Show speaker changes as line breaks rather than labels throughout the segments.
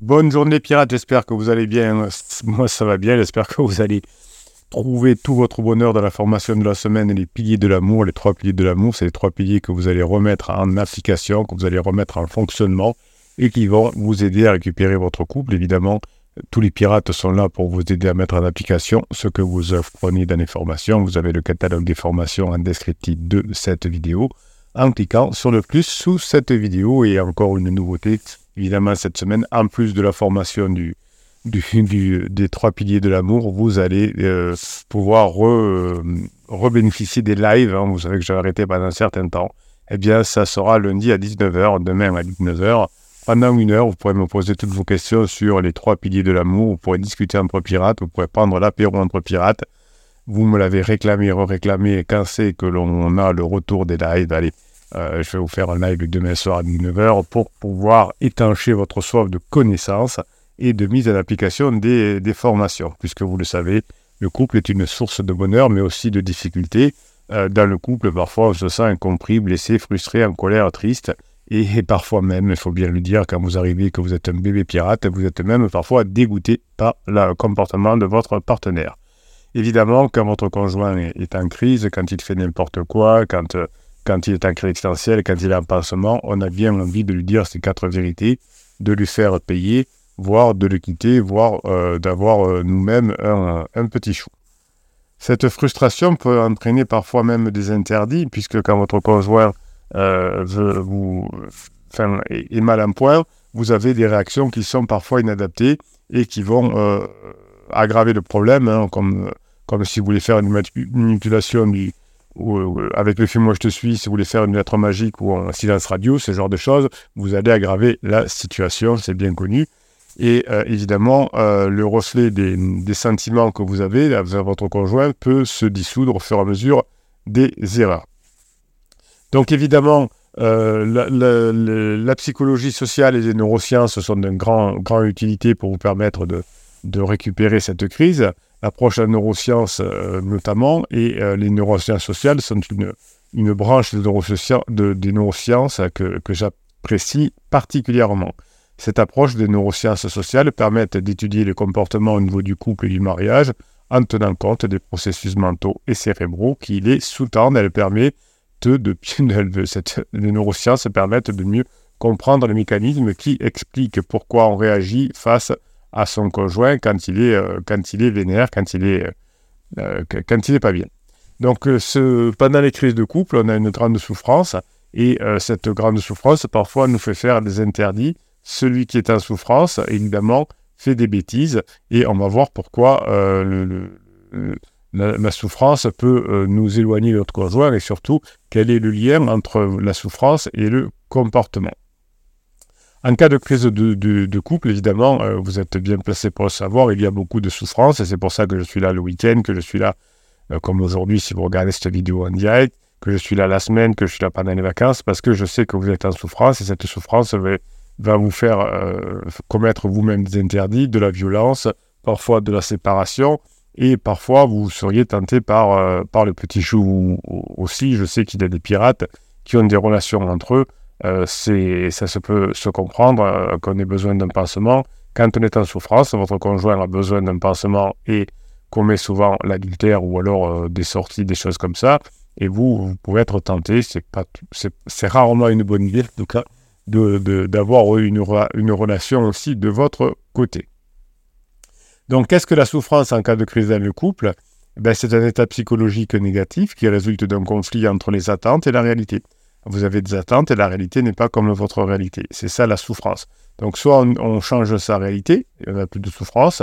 Bonne journée pirates, j'espère que vous allez bien. Moi ça va bien, j'espère que vous allez trouver tout votre bonheur dans la formation de la semaine, les piliers de l'amour, les trois piliers de l'amour, c'est les trois piliers que vous allez remettre en application, que vous allez remettre en fonctionnement et qui vont vous aider à récupérer votre couple. Évidemment, tous les pirates sont là pour vous aider à mettre en application ce que vous apprenez dans les formations. Vous avez le catalogue des formations en descriptif de cette vidéo en cliquant sur le plus sous cette vidéo et encore une nouveauté évidemment cette semaine en plus de la formation du, des trois piliers de l'amour vous allez euh, pouvoir re, bénéficier des lives hein. vous savez que j'ai arrêté pendant un certain temps eh bien ça sera lundi à 19h demain à 19h pendant une heure, vous pourrez me poser toutes vos questions sur les trois piliers de l'amour. Vous pourrez discuter entre pirates, vous pourrez prendre l'apéro entre pirates. Vous me l'avez réclamé, re-réclamé. Quand c'est que l'on a le retour des lives, allez, euh, je vais vous faire un live demain soir à 19h pour pouvoir étancher votre soif de connaissances et de mise en application des, formations. Puisque vous le savez, le couple est une source de bonheur, mais aussi de difficultés. Euh, dans le couple, parfois, on se sent incompris, blessé, frustré, en colère, triste. Et, parfois même, il faut bien le dire, quand vous arrivez que vous êtes un bébé pirate, vous êtes même parfois dégoûté par le comportement de votre partenaire. Évidemment, quand votre conjoint est, en crise, quand il fait n'importe quoi, quand, quand il est en existentielle, quand il est en pansement, on a bien envie de lui dire ces quatre vérités, de lui faire payer, voire de le quitter, voire euh, d'avoir euh, nous-mêmes un, petit chou. Cette frustration peut entraîner parfois même des interdits, puisque quand votre conjoint euh, est, mal en point, vous avez des réactions qui sont parfois inadaptées et qui vont aggraver le problème, hein, comme, comme si vous voulez faire une manipulation ou, euh, avec le film Moi je te suis, si vous voulez faire une lettre magique ou un silence radio, ce genre de choses, vous allez aggraver la situation, c'est bien connu. Et évidemment, le reflet des, sentiments que vous avez avec votre conjoint peut se dissoudre au fur et à mesure des erreurs. Donc évidemment, euh, la, psychologie sociale et les neurosciences sont d'une grande grand utilité pour vous permettre de, récupérer cette crise. L'approche de la neuroscience euh, notamment, et euh, les neurosciences sociales sont une, branche de des neurosciences que, que j'apprécie particulièrement. Cette approche des neurosciences sociales permet d'étudier le comportement au niveau du couple et du mariage en tenant compte des processus mentaux et cérébraux qui les sous-tendent. Elle permet de, cette, les neurosciences permettent de mieux comprendre les mécanismes qui expliquent pourquoi on réagit face à son conjoint quand il est, euh, quand il est vénère, quand il est, euh, quand il est pas bien. Donc, euh, pendant les crises de couple, on a une grande souffrance et cette grande souffrance, parfois, nous fait faire des interdits. Celui qui est en souffrance, évidemment, fait des bêtises et on va voir pourquoi la, souffrance peut euh, nous éloigner de notre conjoint et surtout quel est le lien entre la souffrance et le comportement. En cas de crise de, couple, évidemment, euh, vous êtes bien placé pour le savoir, il y a beaucoup de souffrance et c'est pour ça que je suis là le week-end, que je suis là, euh, comme aujourd'hui si vous regardez cette vidéo en direct, que je suis là la semaine, que je suis là pendant les vacances, parce que je sais que vous êtes en souffrance et cette souffrance va, vous faire commettre vous-même des interdits, de la violence, parfois de la séparation, et parfois, vous seriez tenté par, euh, par le petit chou aussi. Je sais qu'il y a des pirates qui ont des relations entre eux. Euh, ça se peut se comprendre euh, qu'on ait besoin d'un pansement. Quand on est en souffrance, votre conjoint a besoin d'un pansement et commet souvent l'adultère ou alors des sorties, des choses comme ça. Et vous, vous pouvez être tenté, c'est, rarement une bonne idée en tout cas, d'avoir une, une relation aussi de votre côté. Donc, qu'est-ce que la souffrance en cas de crise dans le couple? Ben, C'est un état psychologique négatif qui résulte d'un conflit entre les attentes et la réalité. Vous avez des attentes et la réalité n'est pas comme votre réalité. C'est ça la souffrance. Donc, soit on, change sa réalité, il n'y a plus de souffrance,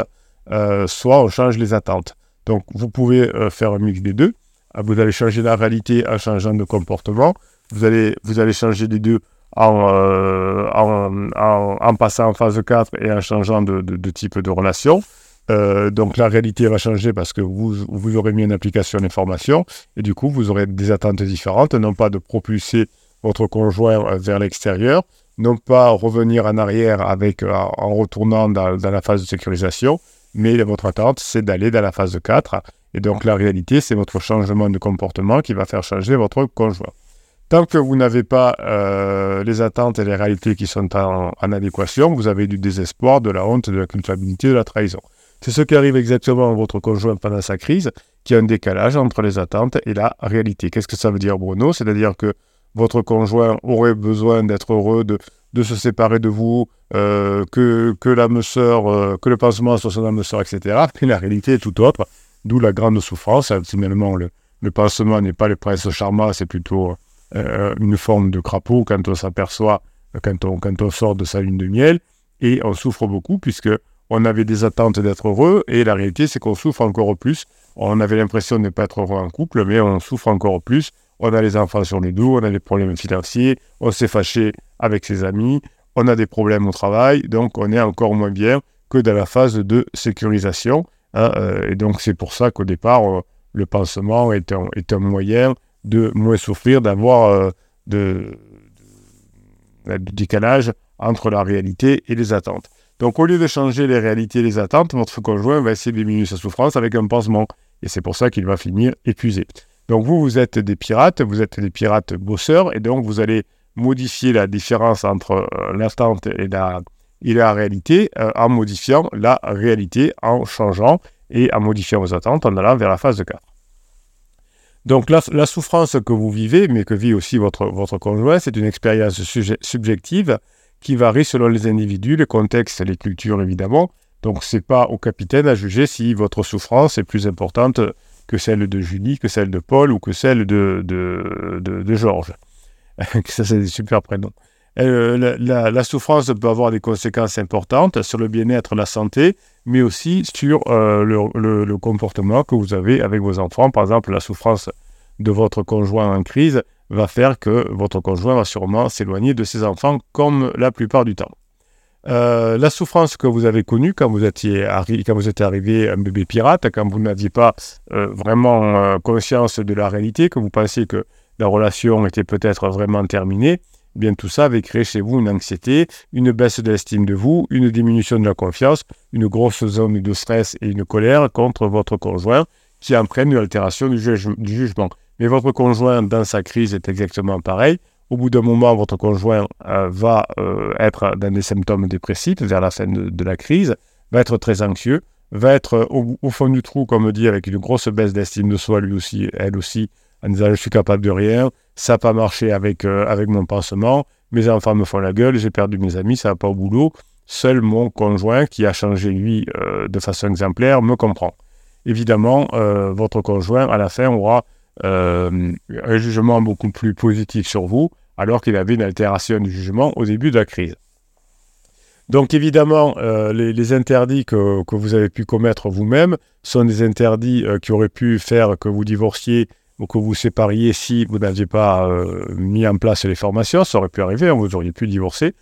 euh, soit on change les attentes. Donc, vous pouvez euh, faire un mix des deux. Ah, vous allez changer la réalité en changeant de comportement. Vous allez, vous allez changer les deux en, euh, en, passant en phase 4 et en changeant de, de type de relation. Euh, donc la réalité va changer parce que vous, vous aurez mis une application d'information et du coup vous aurez des attentes différentes, non pas de propulser votre conjoint vers l'extérieur, non pas revenir en arrière avec, euh, en retournant dans, la phase de sécurisation, mais votre attente c'est d'aller dans la phase 4 et donc la réalité c'est votre changement de comportement qui va faire changer votre conjoint. Tant que vous n'avez pas euh, les attentes et les réalités qui sont en, adéquation, vous avez du désespoir, de la honte, de la culpabilité, de la trahison. C'est ce qui arrive exactement à votre conjoint pendant sa crise, qui a un décalage entre les attentes et la réalité. Qu'est-ce que ça veut dire, Bruno? C'est-à-dire que votre conjoint aurait besoin d'être heureux, de, se séparer de vous, euh, que, que l'âme euh, que le pansement soit son âme sœur, etc. Mais la réalité est tout autre, d'où la grande souffrance. Finalement, le, pansement n'est pas le prince charmant, c'est plutôt euh, une forme de crapaud quand on s'aperçoit, quand on sort de sa lune de miel, et on souffre beaucoup puisque on avait des attentes d'être heureux, et la réalité c'est qu'on souffre encore plus. On avait l'impression de ne pas être heureux en couple, mais on souffre encore plus. On a les enfants sur les dos, on a des problèmes financiers, on s'est fâché avec ses amis, on a des problèmes au travail, donc on est encore moins bien que dans la phase de sécurisation. Hein, euh, et donc c'est pour ça qu'au départ, euh, le pansement est un moyen de moins souffrir, d'avoir euh, décalage entre la réalité et les attentes. Donc au lieu de changer les réalités et les attentes, votre conjoint va essayer de diminuer sa souffrance avec un pansement. Et c'est pour ça qu'il va finir épuisé. Donc vous, vous êtes des pirates, vous êtes des pirates bosseurs, et donc vous allez modifier la différence entre euh, l'attente et la, la réalité euh, en modifiant la réalité, en changeant et en modifiant vos attentes en allant vers la phase de 4. Donc la, souffrance que vous vivez, mais que vit aussi votre, votre conjoint, c'est une expérience subjective qui varie selon les individus, les contextes, les cultures évidemment. Donc ce n'est pas au capitaine à juger si votre souffrance est plus importante que celle de Julie, que celle de Paul ou que celle de, de, de, Georges. Ça c'est des super prénoms. Euh, la, souffrance peut avoir des conséquences importantes sur le bien-être, la santé, mais aussi sur euh, le, comportement que vous avez avec vos enfants. Par exemple, la souffrance de votre conjoint en crise va faire que votre conjoint va sûrement s'éloigner de ses enfants comme la plupart du temps. Euh, la souffrance que vous avez connue quand vous étiez, quand vous êtes arrivé un bébé pirate, quand vous n'aviez pas euh, vraiment conscience de la réalité, que vous pensiez que la relation était peut-être vraiment terminée, bien tout ça avait créé chez vous une anxiété, une baisse de l'estime de vous, une diminution de la confiance, une grosse zone de stress et une colère contre votre conjoint qui entraîne une altération du, jugement. Mais votre conjoint dans sa crise est exactement pareil. Au bout d'un moment, votre conjoint euh, va euh, être dans des symptômes dépressifs vers la fin de, la crise, va être très anxieux, va être au, au, fond du trou, comme dit, avec une grosse baisse d'estime de soi, lui aussi, elle aussi, en disant je suis capable de rien, ça n'a pas marché avec, euh, avec mon pansement, mes enfants me font la gueule, j'ai perdu mes amis, ça va pas au boulot. Seul mon conjoint, qui a changé lui euh, de façon exemplaire, me comprend. Évidemment, euh, votre conjoint, à la fin, aura un jugement beaucoup plus positif sur vous, alors qu'il avait une altération du jugement au début de la crise. Donc évidemment, les, interdits que, que, vous avez pu commettre vous-même sont des interdits qui auraient pu faire que vous divorciez ou que vous sépariez si vous n'aviez pas euh, mis en place les formations, ça aurait pu arriver, hein, vous auriez pu divorcer.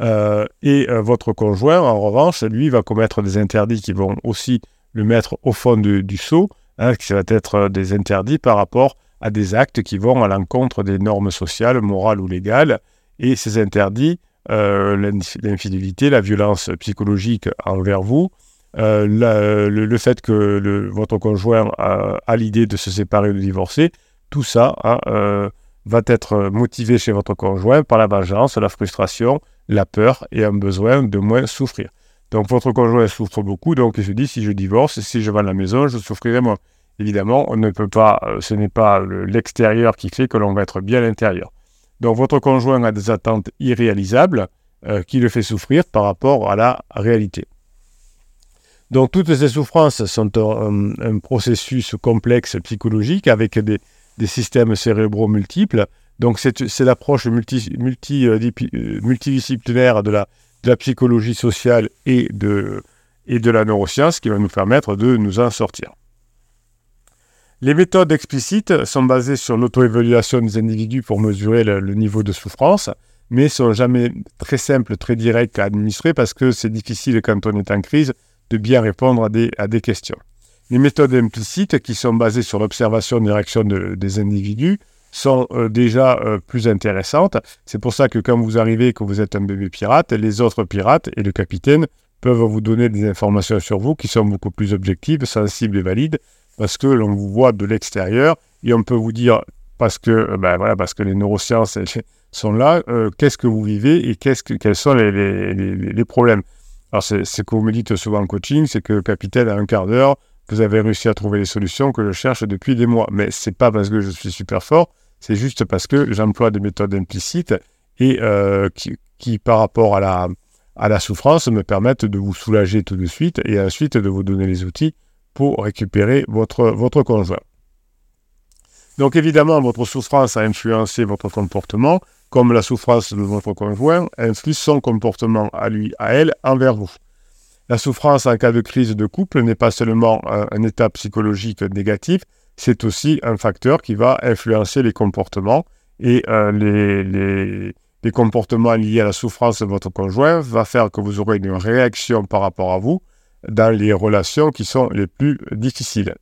Euh, et euh, votre conjoint, en revanche, lui, va commettre des interdits qui vont aussi le mettre au fond du seau, hein, qui va être des interdits par rapport à des actes qui vont à l'encontre des normes sociales, morales ou légales. Et ces interdits, l'infidélité, la violence psychologique envers vous, euh, le, fait que votre conjoint a, l'idée de se séparer ou de divorcer, tout ça hein, euh, va être motivé chez votre conjoint par la vengeance, la frustration, la peur et un besoin de moins souffrir. Donc votre conjoint souffre beaucoup, donc il se dit si je divorce, si je vends la maison, je souffrirai moins. Évidemment, on ne peut pas, euh, ce n'est pas l'extérieur qui fait que l'on va être bien à l'intérieur. Donc votre conjoint a des attentes irréalisables qui le fait souffrir par rapport à la réalité. Donc toutes ces souffrances sont un, processus complexe psychologique avec des, systèmes cérébraux multiples. Donc c'est l'approche euh, euh, multidisciplinaire de la, psychologie sociale et de la neuroscience qui va nous permettre de nous en sortir. Les méthodes explicites sont basées sur l'auto-évaluation des individus pour mesurer le, niveau de souffrance, mais sont jamais très simples, très directes à administrer parce que c'est difficile quand on est en crise de bien répondre à des, questions. Les méthodes implicites, qui sont basées sur l'observation des réactions des individus, sont euh, déjà euh, plus intéressantes. C'est pour ça que quand vous arrivez, que vous êtes un bébé pirate, les autres pirates et le capitaine peuvent vous donner des informations sur vous qui sont beaucoup plus objectives, sensibles et valides, parce que l'on vous voit de l'extérieur et on peut vous dire parce que, ben voilà, parce que les neurosciences sont là. qu'est-ce que vous vivez et quels sont les, problèmes Alors, c'est ce que vous me dites souvent en coaching, c'est que capitaine, à un quart d'heure, vous avez réussi à trouver les solutions que je cherche depuis des mois. Mais c'est pas parce que je suis super fort, c'est juste parce que j'emploie des méthodes implicites et qui, qui, par rapport à la, à la souffrance, me permettent de vous soulager tout de suite et ensuite de vous donner les outils pour récupérer votre, votre conjoint. Donc évidemment, votre souffrance a influencé votre comportement, comme la souffrance de votre conjoint influe son comportement à lui, à elle, envers vous. La souffrance en cas de crise de couple n'est pas seulement un, état psychologique négatif, c'est aussi un facteur qui va influencer les comportements et euh, les, les comportements liés à la souffrance de votre conjoint va faire que vous aurez une réaction par rapport à vous dans les relations qui sont les plus difficiles.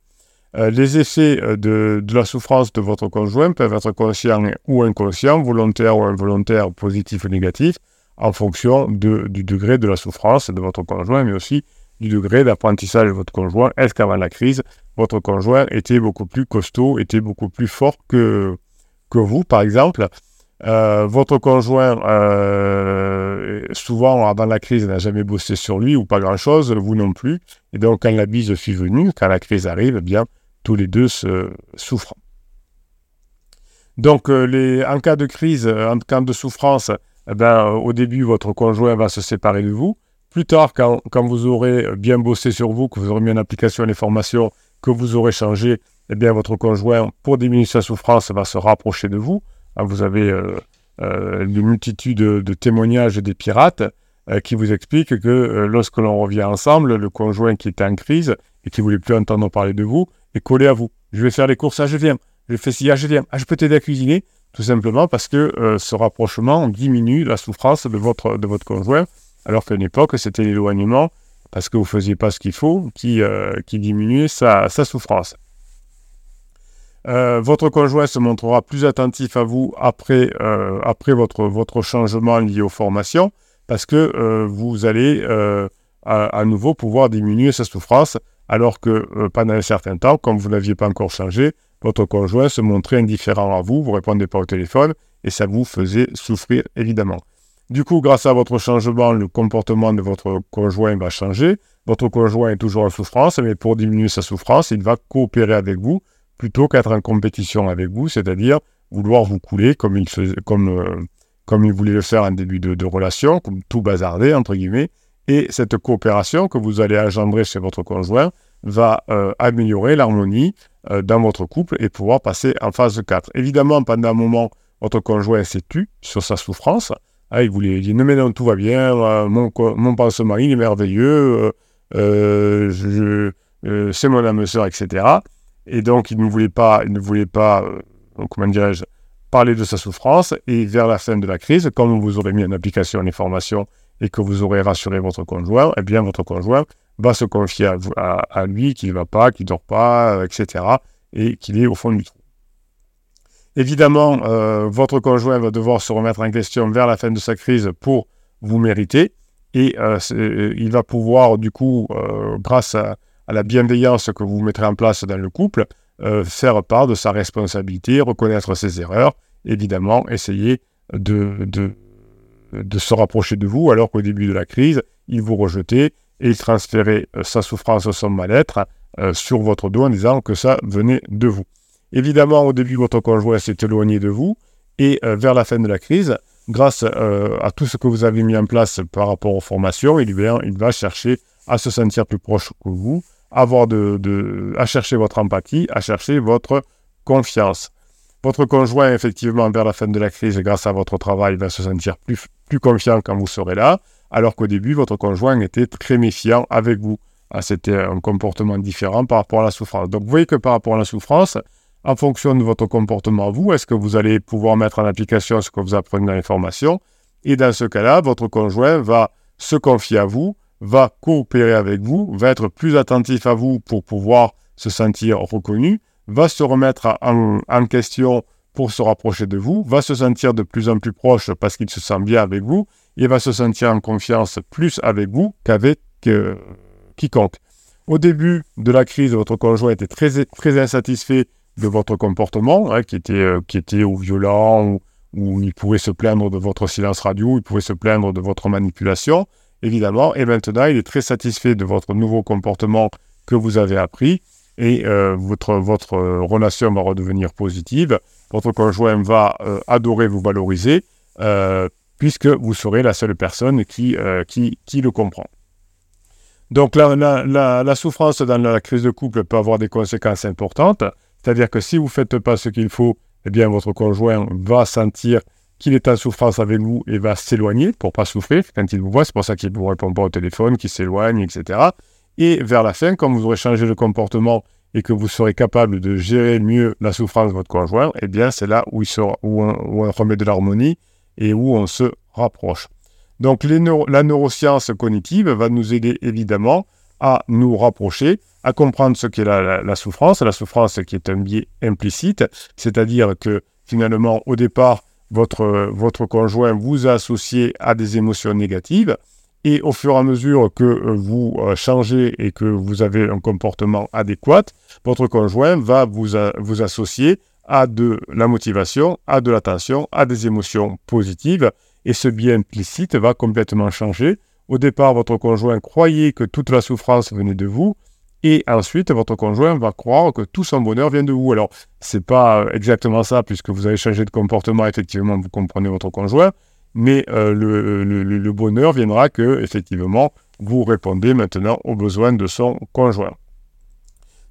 Euh, les effets euh, de, la souffrance de votre conjoint peuvent être conscients ou inconscients, volontaires ou involontaires, positifs ou négatifs, en fonction du degré de la souffrance de votre conjoint, mais aussi du degré d'apprentissage de votre conjoint. Est-ce qu'avant la crise, votre conjoint était beaucoup plus costaud, était beaucoup plus fort que, que vous, par exemple? Euh, votre conjoint, euh, souvent avant la crise, n'a jamais bossé sur lui ou pas grand-chose, vous non plus. Et donc, quand la bise fut venue, quand la crise arrive, eh bien, tous les deux se souffrent. Donc, euh, en cas de crise, en cas de souffrance, eh ben, au début, votre conjoint va se séparer de vous. Plus tard, quand, quand, vous aurez bien bossé sur vous, que vous aurez mis en application les formations, que vous aurez changé, eh bien, votre conjoint, pour diminuer sa souffrance, va se rapprocher de vous. Ah, vous avez euh, euh, une multitude de, témoignages des pirates euh, qui vous expliquent que lorsque l'on revient ensemble, le conjoint qui était en crise et qui voulait plus entendre parler de vous est collé à vous. Je vais faire les courses, je viens. Je fais ci, je viens. Ah, je peux t'aider à cuisiner? Tout simplement parce que ce rapprochement diminue la souffrance de votre, de votre conjoint, alors qu'à une époque, c'était l'éloignement, parce que vous ne faisiez pas ce qu'il faut, qui, qui diminuait sa souffrance. Euh, votre conjoint se montrera plus attentif à vous après, euh, après votre, votre changement lié aux formations parce que euh, vous allez à, nouveau pouvoir diminuer sa souffrance alors que pendant un certain temps, comme vous n'aviez pas encore changé, votre conjoint se montrait indifférent à vous, vous ne répondez pas au téléphone et ça vous faisait souffrir évidemment. Du coup, grâce à votre changement, le comportement de votre conjoint va changer. Votre conjoint est toujours en souffrance, mais pour diminuer sa souffrance, il va coopérer avec vous plutôt qu'être en compétition avec vous, c'est-à-dire vouloir vous couler comme il, comme, euh, comme il voulait le faire en début de, relation, comme tout bazarder, entre guillemets. Et cette coopération que vous allez engendrer chez votre conjoint va euh, améliorer l'harmonie euh, dans votre couple et pouvoir passer en phase 4. Évidemment, pendant un moment, votre conjoint s'est tu sur sa souffrance. Ah, il voulait dire non mais non, tout va bien, mon, mon pansement il est merveilleux, c'est mon âme sœur, etc. Et donc, il ne voulait pas, ne voulait pas euh, comment dirais-je, parler de sa souffrance. Et vers la fin de la crise, comme vous aurez mis en application les formations et que vous aurez rassuré votre conjoint, eh bien, votre conjoint va se confier à, lui qu'il ne va pas, qu'il ne dort pas, euh, etc. Et qu'il est au fond du trou. Évidemment, euh, votre conjoint va devoir se remettre en question vers la fin de sa crise pour vous mériter. Et il va pouvoir, du coup, grâce à, à la bienveillance que vous mettrez en place dans le couple, euh, faire part de sa responsabilité, reconnaître ses erreurs, évidemment, essayer de, de, se rapprocher de vous, alors qu'au début de la crise, il vous rejetait et il transférait euh, sa souffrance, son mal-être euh, sur votre dos en disant que ça venait de vous. Évidemment, au début, votre conjoint s'est éloigné de vous et vers la fin de la crise, grâce à tout ce que vous avez mis en place par rapport aux formations, il, il va chercher à se sentir plus proche que vous, avoir à chercher votre empathie, à chercher votre confiance. Votre conjoint, effectivement, vers la fin de la crise, grâce à votre travail, va se sentir plus, plus confiant quand vous serez là, alors qu'au début, votre conjoint était très méfiant avec vous. Ah, c'était un comportement différent par rapport à la souffrance. Donc, vous voyez que par rapport à la souffrance, en fonction de votre comportement, vous, est-ce que vous allez pouvoir mettre en application ce que vous apprenez dans les formations? Et dans ce cas-là, votre conjoint va se confier à vous, va coopérer avec vous, va être plus attentif à vous pour pouvoir se sentir reconnu, va se remettre en, question pour se rapprocher de vous, va se sentir de plus en plus proche parce qu'il se sent bien avec vous, et va se sentir en confiance plus avec vous qu'avec quiconque. Au début de la crise, votre conjoint était très, très insatisfait de votre comportement, hein, qui était, euh, qui était ou violent, ou, ou, il pouvait se plaindre de votre silence radio, il pouvait se plaindre de votre manipulation, évidemment. Et maintenant, il est très satisfait de votre nouveau comportement que vous avez appris et euh, votre, votre relation va redevenir positive. Votre conjoint va euh, adorer vous valoriser puisque vous serez la seule personne qui, qui, qui le comprend. Donc la, la, la, souffrance dans la crise de couple peut avoir des conséquences importantes. C'est-à-dire que si vous ne faites pas ce qu'il faut, eh bien votre conjoint va sentir qu'il est en souffrance avec vous et va s'éloigner pour pas souffrir quand il vous voit. C'est pour ça qu'il ne vous répond pas au téléphone, qu'il s'éloigne, etc. Et vers la fin, quand vous aurez changé de comportement et que vous serez capable de gérer mieux la souffrance de votre conjoint, eh bien c'est là où, il sera, on, remet de l'harmonie et où on se rapproche. Donc la neuroscience cognitive va nous aider évidemment à nous rapprocher, à comprendre ce qu'est la, souffrance, la souffrance qui est un biais implicite, c'est-à-dire que finalement, au départ, votre, conjoint vous a à des émotions négatives, et au fur et à mesure que vous euh, changez et que vous avez un comportement adéquat, votre conjoint va vous, vous associer à de la motivation, à de l'attention, à des émotions positives, et ce biais implicite va complètement changer. Au départ, votre conjoint croyait que toute la souffrance venait de vous, et ensuite, votre conjoint va croire que tout son bonheur vient de vous. Alors, c'est pas exactement ça, puisque vous avez changé de comportement, effectivement, vous comprenez votre conjoint, mais euh, le, bonheur viendra que, effectivement, vous répondez maintenant aux besoins de son conjoint.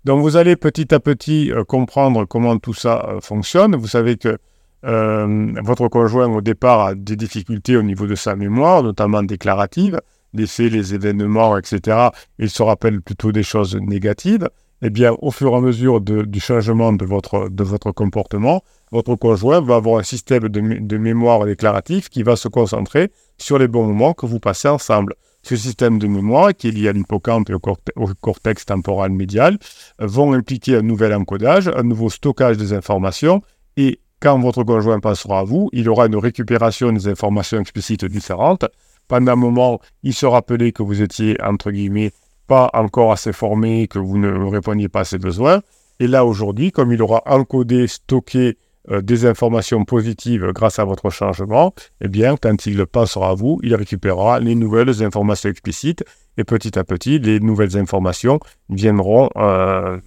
Donc, vous allez petit à petit euh, comprendre comment tout ça euh, fonctionne. Vous savez que euh, votre conjoint, au départ, a des difficultés au niveau de sa mémoire, notamment déclarative, les faits, les événements, etc. Il se rappelle plutôt des choses négatives. Eh bien, au fur et à mesure du changement de votre, de votre comportement, votre conjoint va avoir un système de, mémoire déclaratif qui va se concentrer sur les bons moments que vous passez ensemble. Ce système de mémoire, qui est lié à l'hippocampe et au, au, cortex temporal médial, vont impliquer un nouvel encodage, un nouveau stockage des informations et quand votre conjoint passera à vous, il aura une récupération des informations explicites différentes. Pendant un moment, il se rappelait que vous étiez, entre guillemets, pas encore assez formé, que vous ne répondiez pas à ses besoins. Et là, aujourd'hui, comme il aura encodé, stocké euh, des informations positives grâce à votre changement, eh bien, quand il passera à vous, il récupérera les nouvelles informations explicites et petit à petit, les nouvelles informations viendront, euh,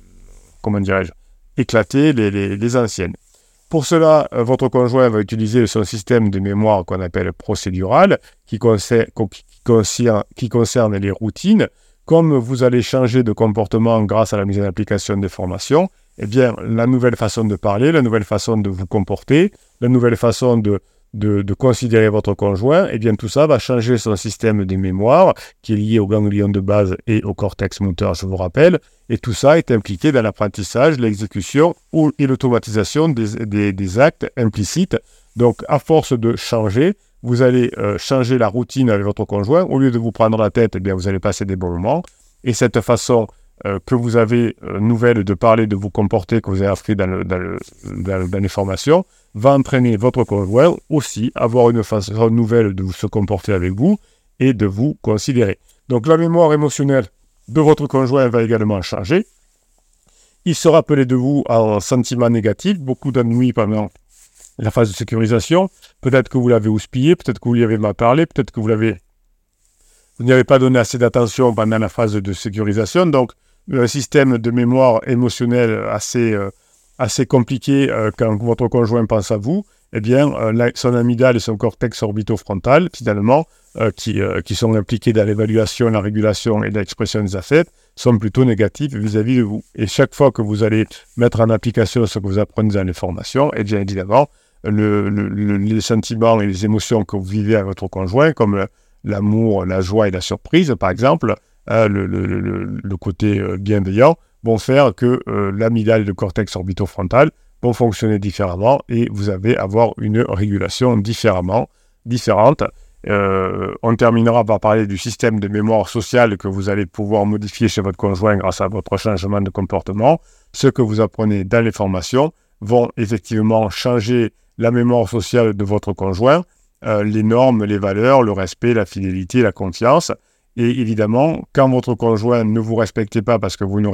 comment dirais-je, éclater les anciennes. Pour cela, euh, votre conjoint va utiliser son système de mémoire qu'on appelle procédural, qui, concerne, qui concerne les routines. Comme vous allez changer de comportement grâce à la mise en application des formations, eh bien, la nouvelle façon de parler, la nouvelle façon de vous comporter, la nouvelle façon de de, considérer votre conjoint, eh bien tout ça va changer son système de mémoire qui est lié au ganglion de base et au cortex moteur, je vous rappelle. Et tout ça est impliqué dans l'apprentissage, l'exécution et l'automatisation des, actes implicites. Donc, à force de changer, vous allez euh, changer la routine avec votre conjoint. Au lieu de vous prendre la tête, eh bien, vous allez passer des bons moments. Et cette façon euh, que vous avez euh, nouvelle de parler, de vous comporter, que vous avez appris dans, les formations, va entraîner votre conjoint aussi à avoir une façon nouvelle de se comporter avec vous et de vous considérer. Donc la mémoire émotionnelle de votre conjoint va également changer. Il se rappelait de vous en sentiment négatif, beaucoup d'ennuis pendant la phase de sécurisation. Peut-être que vous l'avez houspillé, peut-être que vous lui avez mal parlé, peut-être que vous l'avez vous n'y avez pas donné assez d'attention pendant la phase de sécurisation. Donc, un système de mémoire émotionnelle assez euh, assez compliqué euh, quand votre conjoint pense à vous, eh bien, euh, son amygdale et son cortex orbitofrontal, finalement, qui, qui, sont impliqués dans l'évaluation, la régulation et l'expression des affects, sont plutôt négatifs vis-à-vis de vous. Et chaque fois que vous allez mettre en application ce que vous apprenez dans les formations, eh bien évidemment, le, les sentiments et les émotions que vous vivez avec votre conjoint, comme l'amour, la joie et la surprise, par exemple, le, côté bienveillant, vont faire que euh, et le cortex orbitofrontal vont fonctionner différemment et vous allez avoir une régulation différemment, différente. Euh, on terminera par parler du système de mémoire sociale que vous allez pouvoir modifier chez votre conjoint grâce à votre changement de comportement. Ce que vous apprenez dans les formations vont effectivement changer la mémoire sociale de votre conjoint, euh, les normes, les valeurs, le respect, la fidélité, la confiance. Et évidemment, quand votre conjoint ne vous respecte pas parce que vous ne,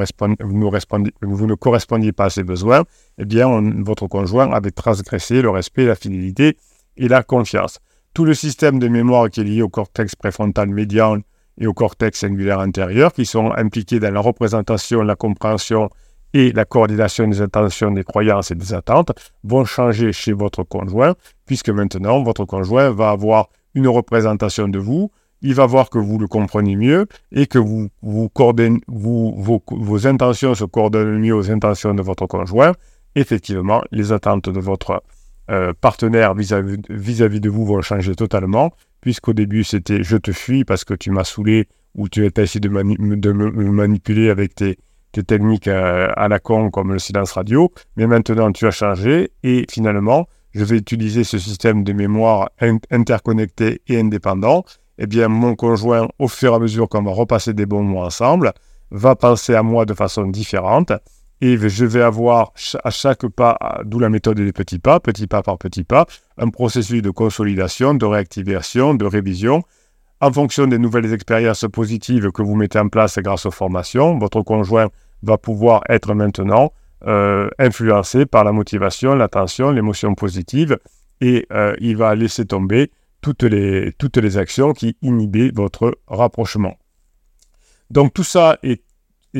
vous correspondiez pas à ses besoins, eh bien, votre conjoint avait transgressé le respect, la fidélité et la confiance. Tout le système de mémoire qui est lié au cortex préfrontal médian et au cortex singulaire antérieur, qui sont impliqués dans la représentation, la compréhension et la coordination des intentions, des croyances et des attentes, vont changer chez votre conjoint, puisque maintenant, votre conjoint va avoir une représentation de vous, il va voir que vous le comprenez mieux et que vous, vous, vous vos, intentions se coordonnent mieux aux intentions de votre conjoint. Effectivement, les attentes de votre euh, partenaire vis-à-vis de vous vont changer totalement, puisqu'au début c'était je te fuis parce que tu m'as saoulé ou tu as essayé de, me, manipuler avec tes, techniques euh, à la con comme le silence radio, mais maintenant tu as changé et finalement je vais utiliser ce système de mémoire interconnecté et indépendant eh bien, mon conjoint, au fur et à mesure qu'on va repasser des bons mots ensemble, va penser à moi de façon différente. Et je vais avoir à chaque pas, d'où la méthode des petits pas, petit pas par petit pas, un processus de consolidation, de réactivation, de révision. En fonction des nouvelles expériences positives que vous mettez en place grâce aux formations, votre conjoint va pouvoir être maintenant euh, influencé par la motivation, l'attention, l'émotion positive, et euh, il va laisser tomber toutes les, actions qui inhibaient votre rapprochement. Donc tout ça est,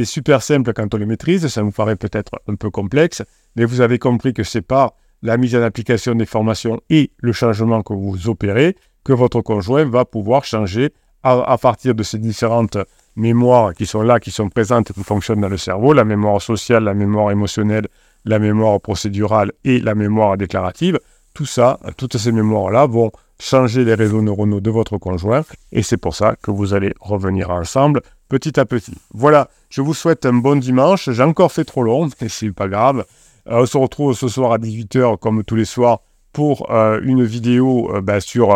super simple quand on le maîtrise, ça vous paraît peut-être un peu complexe, mais vous avez compris que c'est par la mise en application des formations et le changement que vous opérez que votre conjoint va pouvoir changer à, partir de ces différentes mémoires qui sont là, qui sont présentes, qui fonctionnent dans le cerveau, la mémoire sociale, la mémoire émotionnelle, la mémoire procédurale et la mémoire déclarative. Tout ça, toutes ces mémoires-là vont changer les réseaux neuronaux de votre conjoint. Et c'est pour ça que vous allez revenir ensemble petit à petit. Voilà, je vous souhaite un bon dimanche. J'ai encore fait trop long, mais c'est pas grave. Euh, on se retrouve ce soir à 18h, comme tous les soirs, pour euh, une vidéo euh, ben, sur,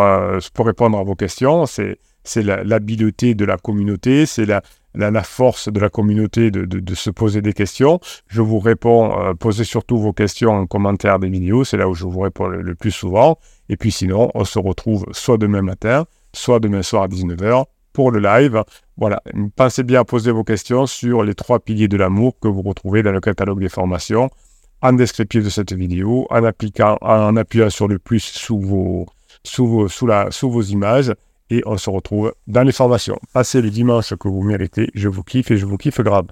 pour répondre à vos questions. C'est, c'est l'habileté de la communauté, c'est la, la, force de la communauté de, se poser des questions. Je vous réponds, posez surtout vos questions en commentaire des vidéos, c'est là où je vous réponds le plus souvent. Et puis sinon, on se retrouve soit demain matin, soit demain soir à 19h pour le live. Voilà, pensez bien à poser vos questions sur les trois piliers de l'amour que vous retrouvez dans le catalogue des formations en descriptif de cette vidéo, en appuyant sur le plus sous vos, sous sous la, sous vos images et on se retrouve dans les formations. Passez le dimanche que vous méritez. Je vous kiffe et je vous kiffe grave.